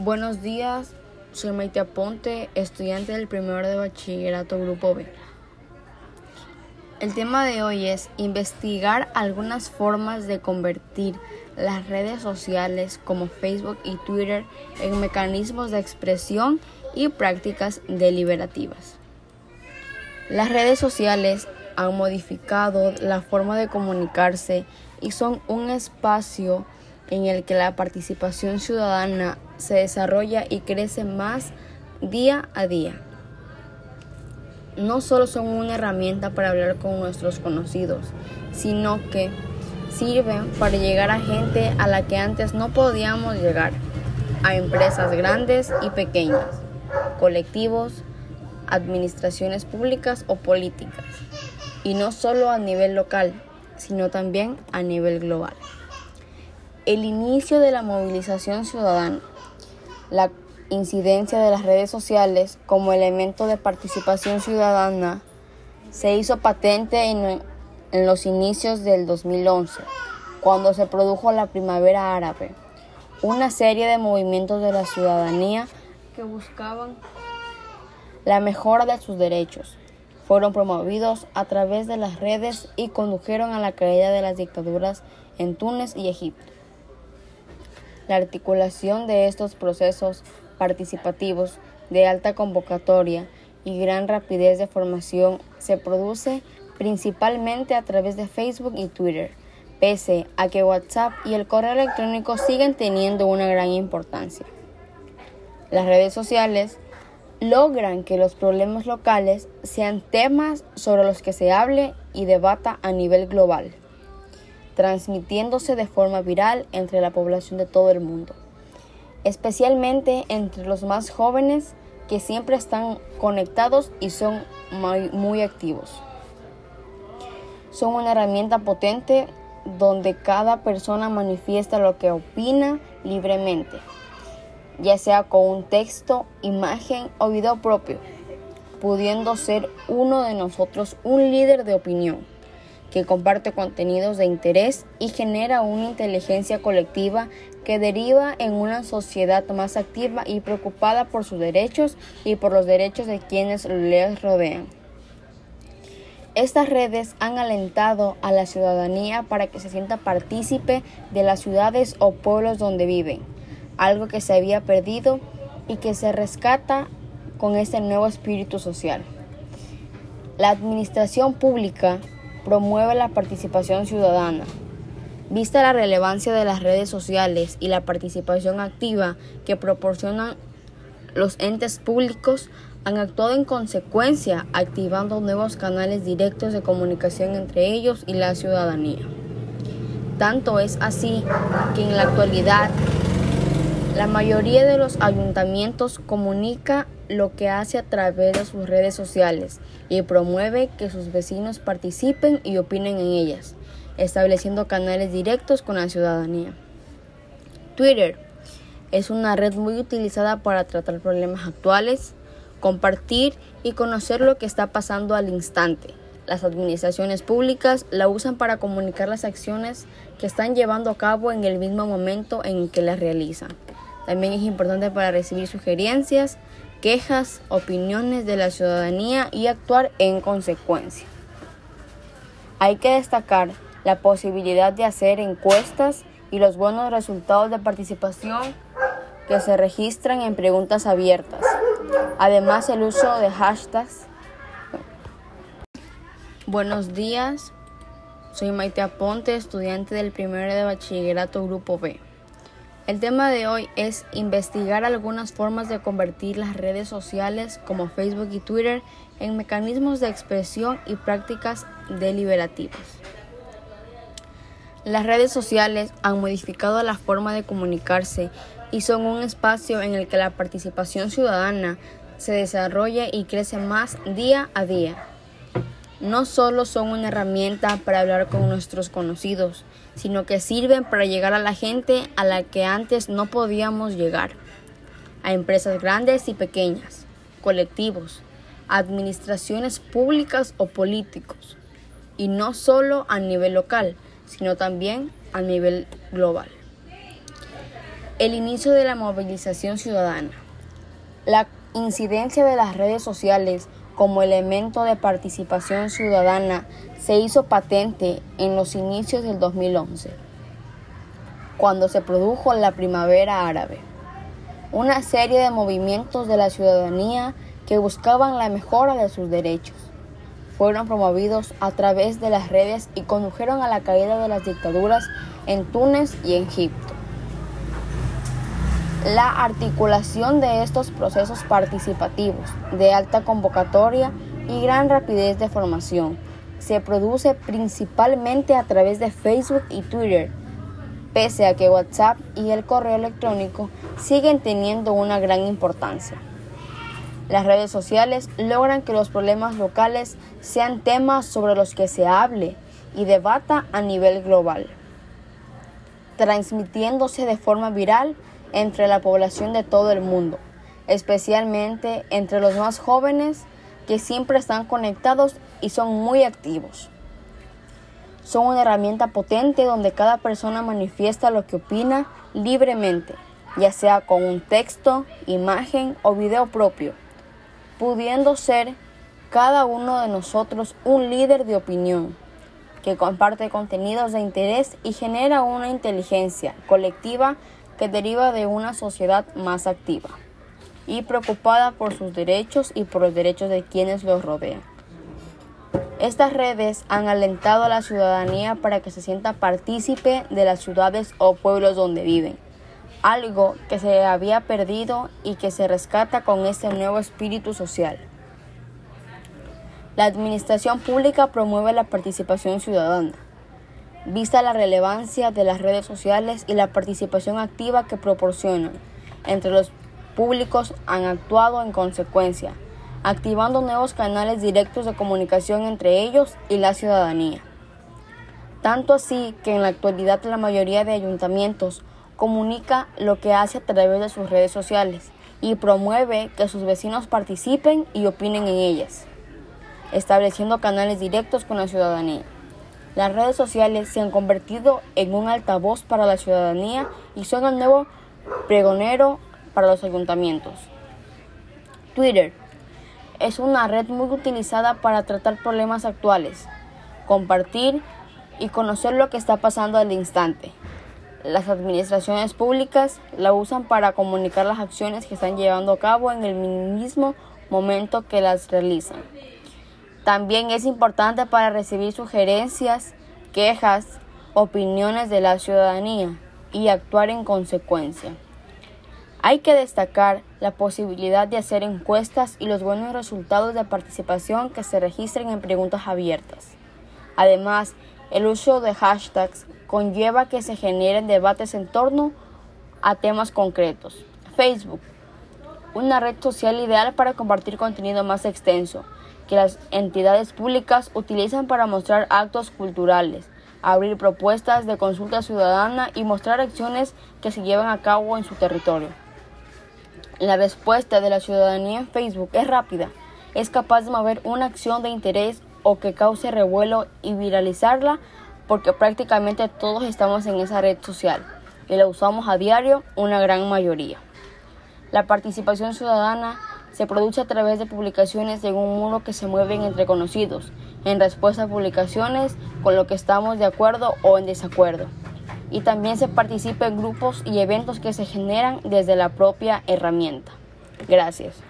Buenos días, soy Maite Aponte, estudiante del primero de bachillerato Grupo B. El tema de hoy es investigar algunas formas de convertir las redes sociales como Facebook y Twitter en mecanismos de expresión y prácticas deliberativas. Las redes sociales han modificado la forma de comunicarse y son un espacio en el que la participación ciudadana se desarrolla y crece más día a día. No solo son una herramienta para hablar con nuestros conocidos, sino que sirven para llegar a gente a la que antes no podíamos llegar, a empresas grandes y pequeñas, colectivos, administraciones públicas o políticas, y no solo a nivel local, sino también a nivel global el inicio de la movilización ciudadana, la incidencia de las redes sociales como elemento de participación ciudadana se hizo patente en, los inicios del 2011, cuando se produjo la primavera árabe, una serie de movimientos de la ciudadanía que buscaban la mejora de sus derechos. Fueron promovidos a través de las redes y condujeron a la caída de las dictaduras en Túnez y Egipto. La articulación de estos procesos participativos de alta convocatoria y gran rapidez de formación se produce principalmente a través de Facebook y Twitter, pese a que WhatsApp y el correo electrónico siguen teniendo una gran importancia. Las redes sociales logran que los problemas locales sean temas sobre los que se hable y debata a nivel global transmitiéndose de forma viral entre la población de todo el mundo, especialmente entre los más jóvenes que siempre están conectados y son muy, activos. Son una herramienta potente donde cada persona manifiesta lo que opina libremente, ya sea con un texto, imagen o video propio, pudiendo ser uno de nosotros un líder de opinión que comparte contenidos de interés y genera una inteligencia colectiva que deriva en una sociedad más activa y preocupada por sus derechos y por los derechos de quienes les rodean. Estas redes han alentado a la ciudadanía para que se sienta partícipe de las ciudades o pueblos donde viven, algo que se había perdido y que se rescata con este nuevo espíritu social. La administración pública promueve la participación ciudadana. Vista la relevancia de las redes sociales y la participación activa que proporcionan los entes públicos, han actuado en consecuencia, activando nuevos canales directos de comunicación entre ellos y la ciudadanía. Tanto es así que en la actualidad la mayoría de los ayuntamientos comunica lo que hace a través de sus redes sociales y promueve que sus vecinos participen y opinen en ellas, estableciendo canales directos con la ciudadanía. Twitter es una red muy utilizada para tratar problemas actuales, compartir y conocer lo que está pasando al instante. Las administraciones públicas la usan para comunicar las acciones que están llevando a cabo en el mismo momento en que las realizan. También es importante para recibir sugerencias, quejas, opiniones de la ciudadanía y actuar en consecuencia. Hay que destacar la posibilidad de hacer encuestas y los buenos resultados de participación que se registran en preguntas abiertas. Además, el uso de hashtags. Buenos días, soy Maite Aponte, estudiante del primero de bachillerato Grupo B. El tema de hoy es investigar algunas formas de convertir las redes sociales como Facebook y Twitter en mecanismos de expresión y prácticas deliberativas. Las redes sociales han modificado la forma de comunicarse y son un espacio en el que la participación ciudadana se desarrolla y crece más día a día no solo son una herramienta para hablar con nuestros conocidos, sino que sirven para llegar a la gente a la que antes no podíamos llegar, a empresas grandes y pequeñas, colectivos, administraciones públicas o políticos, y no solo a nivel local, sino también a nivel global. El inicio de la movilización ciudadana. La incidencia de las redes sociales como elemento de participación ciudadana se hizo patente en los inicios del 2011, cuando se produjo la primavera árabe, una serie de movimientos de la ciudadanía que buscaban la mejora de sus derechos. Fueron promovidos a través de las redes y condujeron a la caída de las dictaduras en Túnez y Egipto. La articulación de estos procesos participativos de alta convocatoria y gran rapidez de formación se produce principalmente a través de Facebook y Twitter, pese a que WhatsApp y el correo electrónico siguen teniendo una gran importancia. Las redes sociales logran que los problemas locales sean temas sobre los que se hable y debata a nivel global, transmitiéndose de forma viral entre la población de todo el mundo, especialmente entre los más jóvenes que siempre están conectados y son muy activos. Son una herramienta potente donde cada persona manifiesta lo que opina libremente, ya sea con un texto, imagen o video propio, pudiendo ser cada uno de nosotros un líder de opinión que comparte contenidos de interés y genera una inteligencia colectiva que deriva de una sociedad más activa y preocupada por sus derechos y por los derechos de quienes los rodean. Estas redes han alentado a la ciudadanía para que se sienta partícipe de las ciudades o pueblos donde viven, algo que se había perdido y que se rescata con este nuevo espíritu social. La administración pública promueve la participación ciudadana vista la relevancia de las redes sociales y la participación activa que proporcionan entre los públicos han actuado en consecuencia, activando nuevos canales directos de comunicación entre ellos y la ciudadanía. Tanto así que en la actualidad la mayoría de ayuntamientos comunica lo que hace a través de sus redes sociales y promueve que sus vecinos participen y opinen en ellas, estableciendo canales directos con la ciudadanía. Las redes sociales se han convertido en un altavoz para la ciudadanía y son el nuevo pregonero para los ayuntamientos. Twitter es una red muy utilizada para tratar problemas actuales, compartir y conocer lo que está pasando al instante. Las administraciones públicas la usan para comunicar las acciones que están llevando a cabo en el mismo momento que las realizan. También es importante para recibir sugerencias, quejas, opiniones de la ciudadanía y actuar en consecuencia. Hay que destacar la posibilidad de hacer encuestas y los buenos resultados de participación que se registren en preguntas abiertas. Además, el uso de hashtags conlleva que se generen debates en torno a temas concretos. Facebook, una red social ideal para compartir contenido más extenso, que las entidades públicas utilizan para mostrar actos culturales, abrir propuestas de consulta ciudadana y mostrar acciones que se llevan a cabo en su territorio. La respuesta de la ciudadanía en Facebook es rápida, es capaz de mover una acción de interés o que cause revuelo y viralizarla porque prácticamente todos estamos en esa red social y la usamos a diario una gran mayoría. La participación ciudadana se produce a través de publicaciones en un muro que se mueven entre conocidos, en respuesta a publicaciones con lo que estamos de acuerdo o en desacuerdo. Y también se participa en grupos y eventos que se generan desde la propia herramienta. Gracias.